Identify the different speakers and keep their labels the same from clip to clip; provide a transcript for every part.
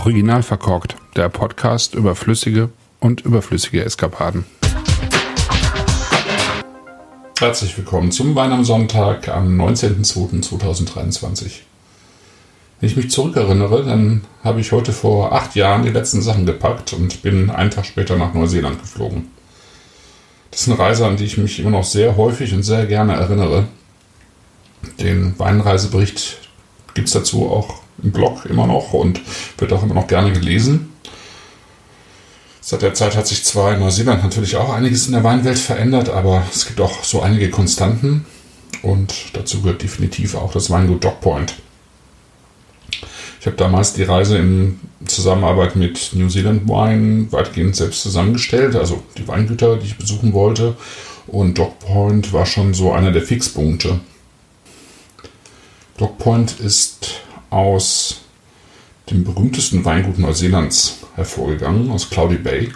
Speaker 1: Original verkorkt, der Podcast über flüssige und überflüssige Eskapaden. Herzlich willkommen zum Wein am Sonntag am 19.02.2023. Wenn ich mich zurückerinnere, dann habe ich heute vor acht Jahren die letzten Sachen gepackt und bin einen Tag später nach Neuseeland geflogen. Das ist eine Reise, an die ich mich immer noch sehr häufig und sehr gerne erinnere. Den Weinreisebericht gibt es dazu auch im Blog immer noch und wird auch immer noch gerne gelesen. Seit der Zeit hat sich zwar in Neuseeland natürlich auch einiges in der Weinwelt verändert, aber es gibt auch so einige Konstanten und dazu gehört definitiv auch das Weingut Dogpoint. Ich habe damals die Reise in Zusammenarbeit mit New Zealand Wine weitgehend selbst zusammengestellt, also die Weingüter, die ich besuchen wollte. Und Dogpoint war schon so einer der Fixpunkte. Dogpoint ist aus dem berühmtesten Weingut Neuseelands hervorgegangen, aus Cloudy Bay.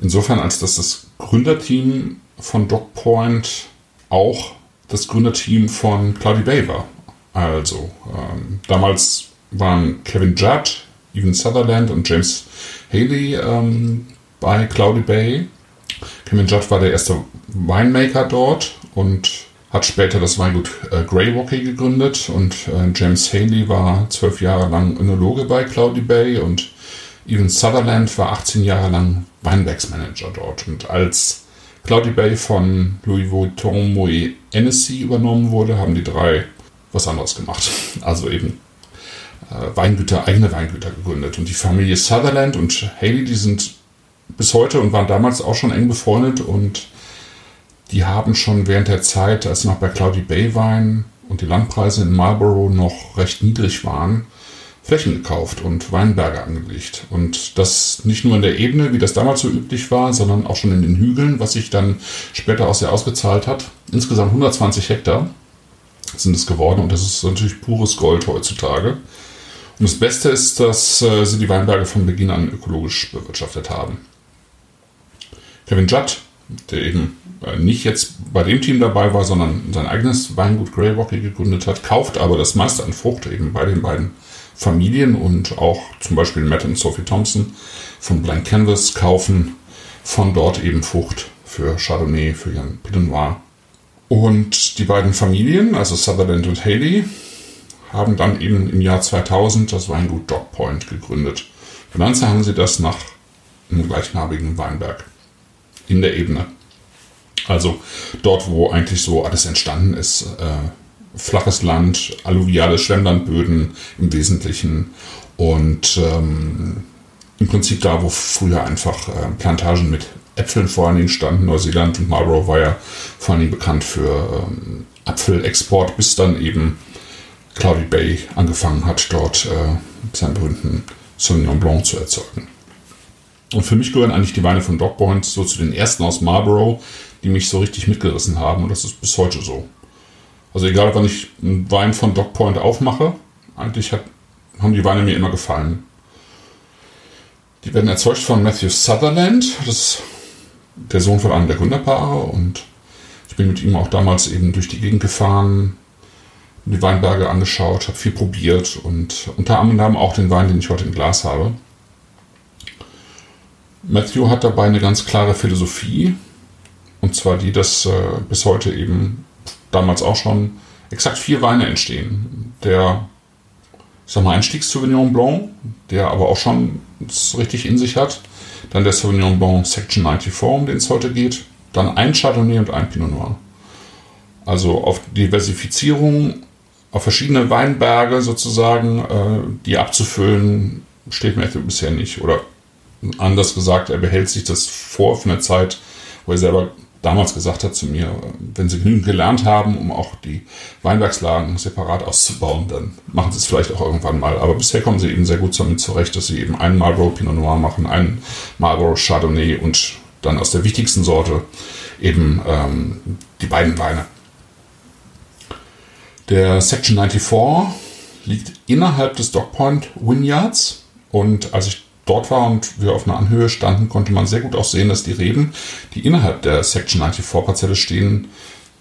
Speaker 1: Insofern, als dass das Gründerteam von Dogpoint auch das Gründerteam von Cloudy Bay war. Also, ähm, damals waren Kevin Judd, Evan Sutherland und James Haley ähm, bei Cloudy Bay. Kevin Judd war der erste Winemaker dort und hat später das Weingut äh, Grey Walkie gegründet und äh, James Haley war zwölf Jahre lang Önologe bei Cloudy Bay und Evan Sutherland war 18 Jahre lang Weinbergsmanager dort. Und als Cloudy Bay von Louis Vuitton Moet Hennessy übernommen wurde, haben die drei was anderes gemacht. Also eben äh, Weingüter, eigene Weingüter gegründet. Und die Familie Sutherland und Haley, die sind bis heute und waren damals auch schon eng befreundet und die haben schon während der Zeit, als sie noch bei Cloudy Bay waren und die Landpreise in Marlborough noch recht niedrig waren, Flächen gekauft und Weinberge angelegt. Und das nicht nur in der Ebene, wie das damals so üblich war, sondern auch schon in den Hügeln, was sich dann später auch sehr ausgezahlt hat. Insgesamt 120 Hektar sind es geworden und das ist natürlich pures Gold heutzutage. Und das Beste ist, dass äh, sie die Weinberge von Beginn an ökologisch bewirtschaftet haben. Kevin Judd, der eben nicht jetzt bei dem Team dabei war, sondern sein eigenes Weingut Grey Rocky gegründet hat, kauft aber das meiste an Frucht eben bei den beiden Familien und auch zum Beispiel Matt und Sophie Thompson von Blank Canvas kaufen von dort eben Frucht für Chardonnay, für ihren Pinot Noir. Und die beiden Familien, also Sutherland und Haley, haben dann eben im Jahr 2000 das Weingut Dog Point gegründet. Benannt haben sie das nach einem gleichnamigen Weinberg in der Ebene. Also dort, wo eigentlich so alles entstanden ist. Äh, flaches Land, alluviale Schwemmlandböden im Wesentlichen und ähm, im Prinzip da, wo früher einfach äh, Plantagen mit Äpfeln vor allen Dingen standen. Neuseeland und Marlborough war ja vor allen Dingen bekannt für ähm, Apfelexport, bis dann eben Cloudy Bay angefangen hat, dort äh, seinen berühmten Sauvignon Blanc zu erzeugen. Und für mich gehören eigentlich die Weine von Dog Point so zu den ersten aus Marlborough, die mich so richtig mitgerissen haben und das ist bis heute so. Also egal, wann ich einen Wein von Dog Point aufmache, eigentlich hat, haben die Weine mir immer gefallen. Die werden erzeugt von Matthew Sutherland, das ist der Sohn von einem der Gründerpaare und ich bin mit ihm auch damals eben durch die Gegend gefahren, die Weinberge angeschaut, habe viel probiert und unter anderem auch den Wein, den ich heute im Glas habe. Matthew hat dabei eine ganz klare Philosophie, und zwar die, dass äh, bis heute eben damals auch schon exakt vier Weine entstehen. Der, ich sag mal, Einstiegs-Sauvignon Blanc, der aber auch schon richtig in sich hat. Dann der Sauvignon Blanc Section 94, um den es heute geht. Dann ein Chardonnay und ein Pinot Noir. Also auf Diversifizierung, auf verschiedene Weinberge sozusagen, äh, die abzufüllen, steht Matthew bisher nicht. Oder anders gesagt, er behält sich das vor von der Zeit, wo er selber damals gesagt hat zu mir, wenn Sie genügend gelernt haben, um auch die Weinbergslagen separat auszubauen, dann machen Sie es vielleicht auch irgendwann mal. Aber bisher kommen Sie eben sehr gut damit zurecht, dass Sie eben einen Marlborough Pinot Noir machen, einen Marlborough Chardonnay und dann aus der wichtigsten Sorte eben ähm, die beiden Weine. Der Section 94 liegt innerhalb des Dogpoint Vineyards und als ich dort war und wir auf einer Anhöhe standen, konnte man sehr gut auch sehen, dass die Reben, die innerhalb der Section 94 Parzelle stehen,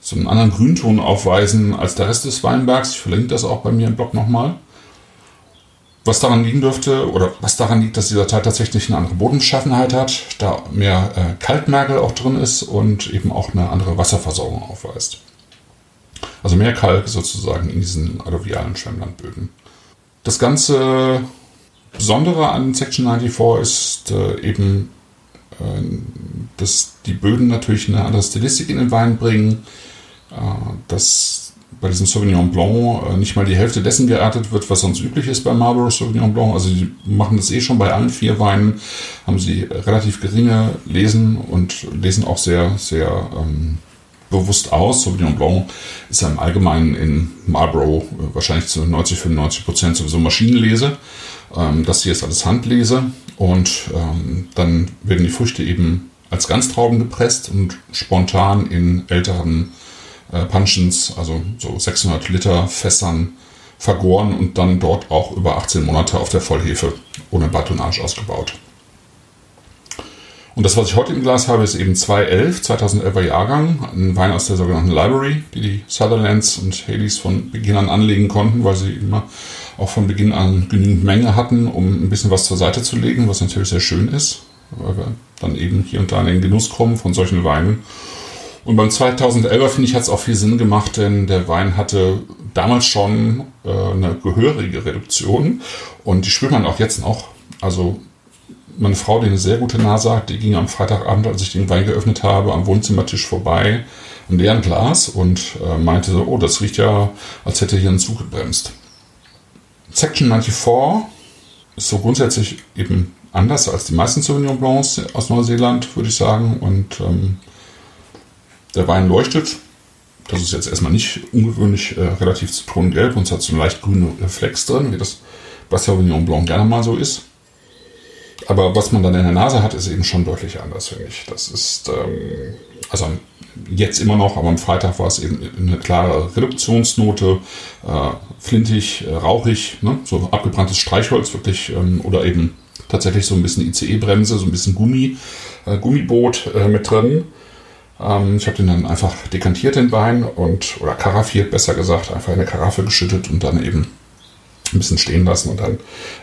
Speaker 1: so einen anderen Grünton aufweisen als der Rest des Weinbergs. Ich verlinke das auch bei mir im Blog nochmal. Was daran liegen dürfte, oder was daran liegt, dass dieser Teil tatsächlich eine andere Bodenbeschaffenheit hat, da mehr äh, Kalkmergel auch drin ist und eben auch eine andere Wasserversorgung aufweist. Also mehr Kalk sozusagen in diesen alluvialen Schwemmlandböden. Das ganze Besondere an Section 94 ist äh, eben, äh, dass die Böden natürlich eine andere Stilistik in den Wein bringen, äh, dass bei diesem Sauvignon Blanc äh, nicht mal die Hälfte dessen geerntet wird, was sonst üblich ist bei Marlborough Sauvignon Blanc. Also die machen das eh schon bei allen vier Weinen, haben sie relativ geringe Lesen und lesen auch sehr, sehr ähm, bewusst aus. Sauvignon Blanc ist ja im Allgemeinen in Marlborough äh, wahrscheinlich zu 90, 95 Prozent sowieso Maschinenlese. Ähm, das hier ist alles Handlese und ähm, dann werden die Früchte eben als Ganztrauben gepresst und spontan in älteren äh, Punchens, also so 600 Liter Fässern vergoren und dann dort auch über 18 Monate auf der Vollhefe ohne Batonage ausgebaut. Und das, was ich heute im Glas habe, ist eben 211, 2011er Jahrgang, ein Wein aus der sogenannten Library, die die Sutherlands und Haleys von Beginn an anlegen konnten, weil sie immer auch von Beginn an genügend Menge hatten, um ein bisschen was zur Seite zu legen, was natürlich sehr schön ist, weil wir dann eben hier und da in den Genuss kommen von solchen Weinen. Und beim 2011er, finde ich, hat es auch viel Sinn gemacht, denn der Wein hatte damals schon äh, eine gehörige Reduktion und die spürt man auch jetzt noch. Also meine Frau, die eine sehr gute Nase hat, die ging am Freitagabend, als ich den Wein geöffnet habe, am Wohnzimmertisch vorbei, ein leeren Glas und äh, meinte so, oh, das riecht ja, als hätte hier ein Zug gebremst. Section 94 ist so grundsätzlich eben anders als die meisten Sauvignon Blancs aus Neuseeland, würde ich sagen. Und ähm, der Wein leuchtet. Das ist jetzt erstmal nicht ungewöhnlich äh, relativ zitronengelb und es hat so einen leicht grünen Reflex drin, wie das bei Sauvignon Blanc gerne mal so ist. Aber was man dann in der Nase hat, ist eben schon deutlich anders, finde ich. Das ist, ähm, also jetzt immer noch, aber am Freitag war es eben eine klare Reduktionsnote, äh, flintig, äh, rauchig, ne? so abgebranntes Streichholz wirklich ähm, oder eben tatsächlich so ein bisschen ICE-Bremse, so ein bisschen Gummi, äh, Gummiboot äh, mit drin. Ähm, ich habe den dann einfach dekantiert, den Wein, und, oder karaffiert, besser gesagt, einfach in eine Karaffe geschüttet und dann eben ein bisschen stehen lassen und dann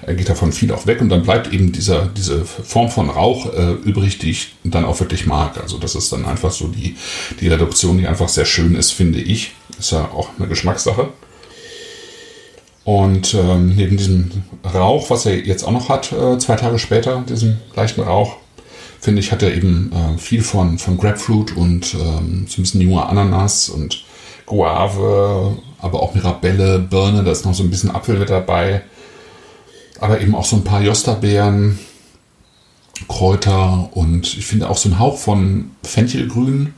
Speaker 1: äh, geht davon viel auch weg und dann bleibt eben dieser, diese Form von Rauch äh, übrig, die ich dann auch wirklich mag. Also das ist dann einfach so die, die Reduktion, die einfach sehr schön ist, finde ich. Ist ja auch eine Geschmackssache. Und ähm, neben diesem Rauch, was er jetzt auch noch hat, äh, zwei Tage später, diesen leichten Rauch, finde ich, hat er eben äh, viel von, von Grapefruit und ähm, so ein bisschen junger Ananas und Guave, aber auch Mirabelle, Birne, da ist noch so ein bisschen Apfel mit dabei. Aber eben auch so ein paar Josterbeeren, Kräuter und ich finde auch so ein Hauch von Fenchelgrün,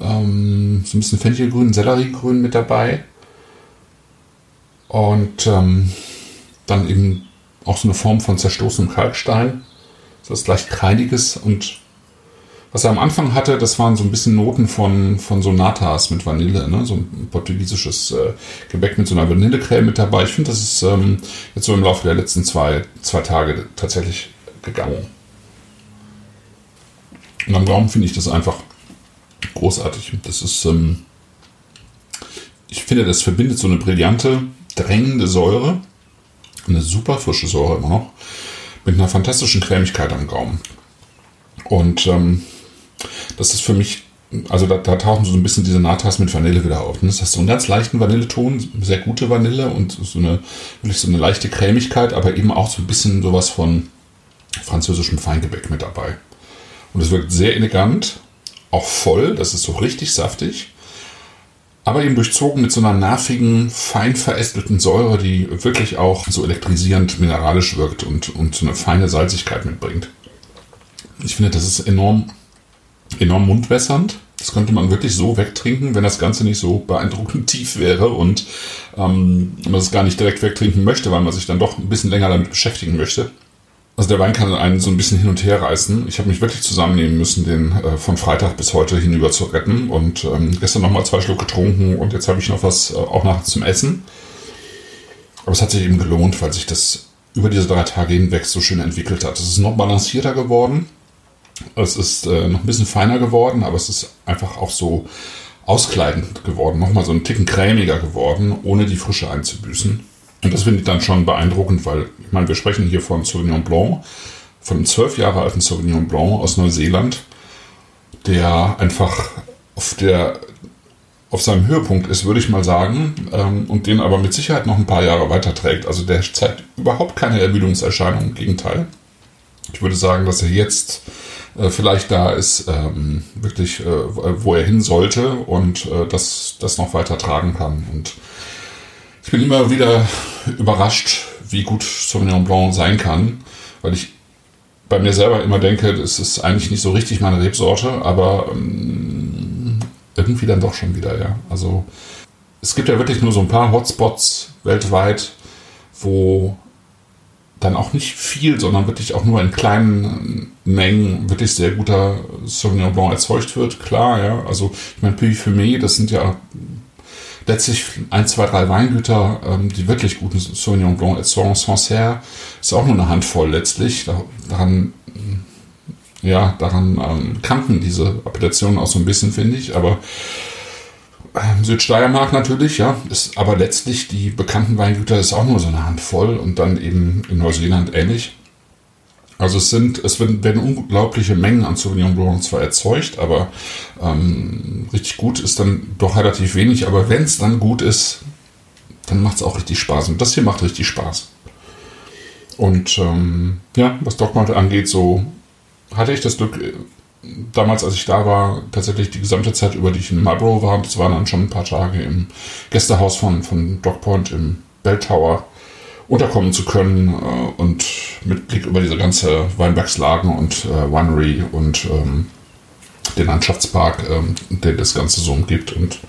Speaker 1: ähm, so ein bisschen Fenchelgrün, Selleriegrün mit dabei. Und ähm, dann eben auch so eine Form von zerstoßenem Kalkstein so was leicht Kreidiges und was er am Anfang hatte, das waren so ein bisschen Noten von, von Sonatas mit Vanille, ne? so ein portugiesisches äh, Gebäck mit so einer Vanillecreme mit dabei. Ich finde, das ist ähm, jetzt so im Laufe der letzten zwei, zwei Tage tatsächlich gegangen. Und am Gaumen finde ich das einfach großartig. Das ist, ähm, ich finde, das verbindet so eine brillante, drängende Säure, eine super frische Säure immer noch, mit einer fantastischen Cremigkeit am Gaumen. Und ähm, das ist für mich, also da, da, tauchen so ein bisschen diese Natas mit Vanille wieder auf. Ne? Das heißt so einen ganz leichten Vanilleton, sehr gute Vanille und so eine, wirklich so eine leichte Cremigkeit, aber eben auch so ein bisschen sowas von französischem Feingebäck mit dabei. Und es wirkt sehr elegant, auch voll, das ist so richtig saftig aber eben durchzogen mit so einer nervigen, fein verästelten Säure, die wirklich auch so elektrisierend mineralisch wirkt und, und so eine feine Salzigkeit mitbringt. Ich finde, das ist enorm, enorm mundwässernd. Das könnte man wirklich so wegtrinken, wenn das Ganze nicht so beeindruckend tief wäre und ähm, man es gar nicht direkt wegtrinken möchte, weil man sich dann doch ein bisschen länger damit beschäftigen möchte. Also der Wein kann einen so ein bisschen hin und her reißen. Ich habe mich wirklich zusammennehmen müssen, den äh, von Freitag bis heute hinüber zu retten. Und ähm, gestern nochmal zwei Schluck getrunken und jetzt habe ich noch was äh, auch nachts zum Essen. Aber es hat sich eben gelohnt, weil sich das über diese drei Tage hinweg so schön entwickelt hat. Es ist noch balancierter geworden. Es ist äh, noch ein bisschen feiner geworden, aber es ist einfach auch so auskleidend geworden. Nochmal so einen Ticken cremiger geworden, ohne die Frische einzubüßen. Und das finde ich dann schon beeindruckend, weil, ich meine, wir sprechen hier von Sauvignon Blanc, von einem zwölf Jahre alten Sauvignon Blanc aus Neuseeland, der einfach auf der auf seinem Höhepunkt ist, würde ich mal sagen, ähm, und den aber mit Sicherheit noch ein paar Jahre weiterträgt. Also der zeigt überhaupt keine Ermüdungserscheinungen, im Gegenteil. Ich würde sagen, dass er jetzt äh, vielleicht da ist, ähm, wirklich, äh, wo er hin sollte und äh, das, das noch weiter tragen kann. Und ich bin immer wieder überrascht, wie gut Sauvignon Blanc sein kann, weil ich bei mir selber immer denke, das ist eigentlich nicht so richtig meine Rebsorte, aber ähm, irgendwie dann doch schon wieder, ja. Also es gibt ja wirklich nur so ein paar Hotspots weltweit, wo dann auch nicht viel, sondern wirklich auch nur in kleinen Mengen wirklich sehr guter Sauvignon Blanc erzeugt wird. Klar, ja. Also ich meine, Puy Fumé, das sind ja letztlich ein, zwei, drei Weingüter, ähm, die wirklich guten Sauvignon Blanc erzeugen. Sancerre ist auch nur eine Handvoll letztlich. daran, ja, daran ähm, kannten diese Appellationen auch so ein bisschen, finde ich. Aber ähm, Südsteiermark natürlich, ja, ist aber letztlich die bekannten Weingüter ist auch nur so eine Handvoll und dann eben in Neuseeland ähnlich. Also es sind, es werden, unglaubliche Mengen an Sauvignon Blanc zwar erzeugt, aber ähm, richtig gut ist dann doch relativ wenig. Aber wenn es dann gut ist, dann macht es auch richtig Spaß. Und das hier macht richtig Spaß. Und ähm, ja, was Dogmate angeht, so hatte ich das Glück, äh, damals, als ich da war, tatsächlich die gesamte Zeit über, die ich in Marlborough war, das waren dann schon ein paar Tage im Gästehaus von, von Dogpoint im Bell Tower, unterkommen zu können äh, und mit Blick über diese ganze Weinbergslagen und äh, Winery und ähm, den Landschaftspark, ähm, der das Ganze so umgibt. Und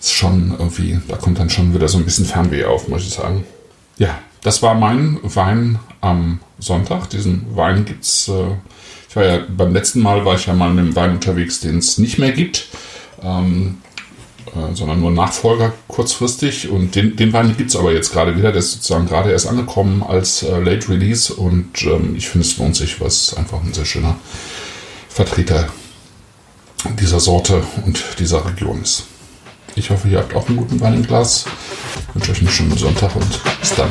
Speaker 1: ist schon irgendwie, da kommt dann schon wieder so ein bisschen Fernweh auf, muss ich sagen. Ja, das war mein Wein am Sonntag. Diesen Wein gibt es, äh, ich war ja beim letzten Mal, war ich ja mal mit einem Wein unterwegs, den es nicht mehr gibt. Ähm, äh, sondern nur Nachfolger kurzfristig. Und den, den Wein gibt es aber jetzt gerade wieder. Der ist sozusagen gerade erst angekommen als äh, Late Release und ähm, ich finde, es lohnt sich, weil es einfach ein sehr schöner Vertreter dieser Sorte und dieser Region ist. Ich hoffe, ihr habt auch einen guten Wein im Glas. Ich wünsche euch einen schönen Sonntag und bis dann.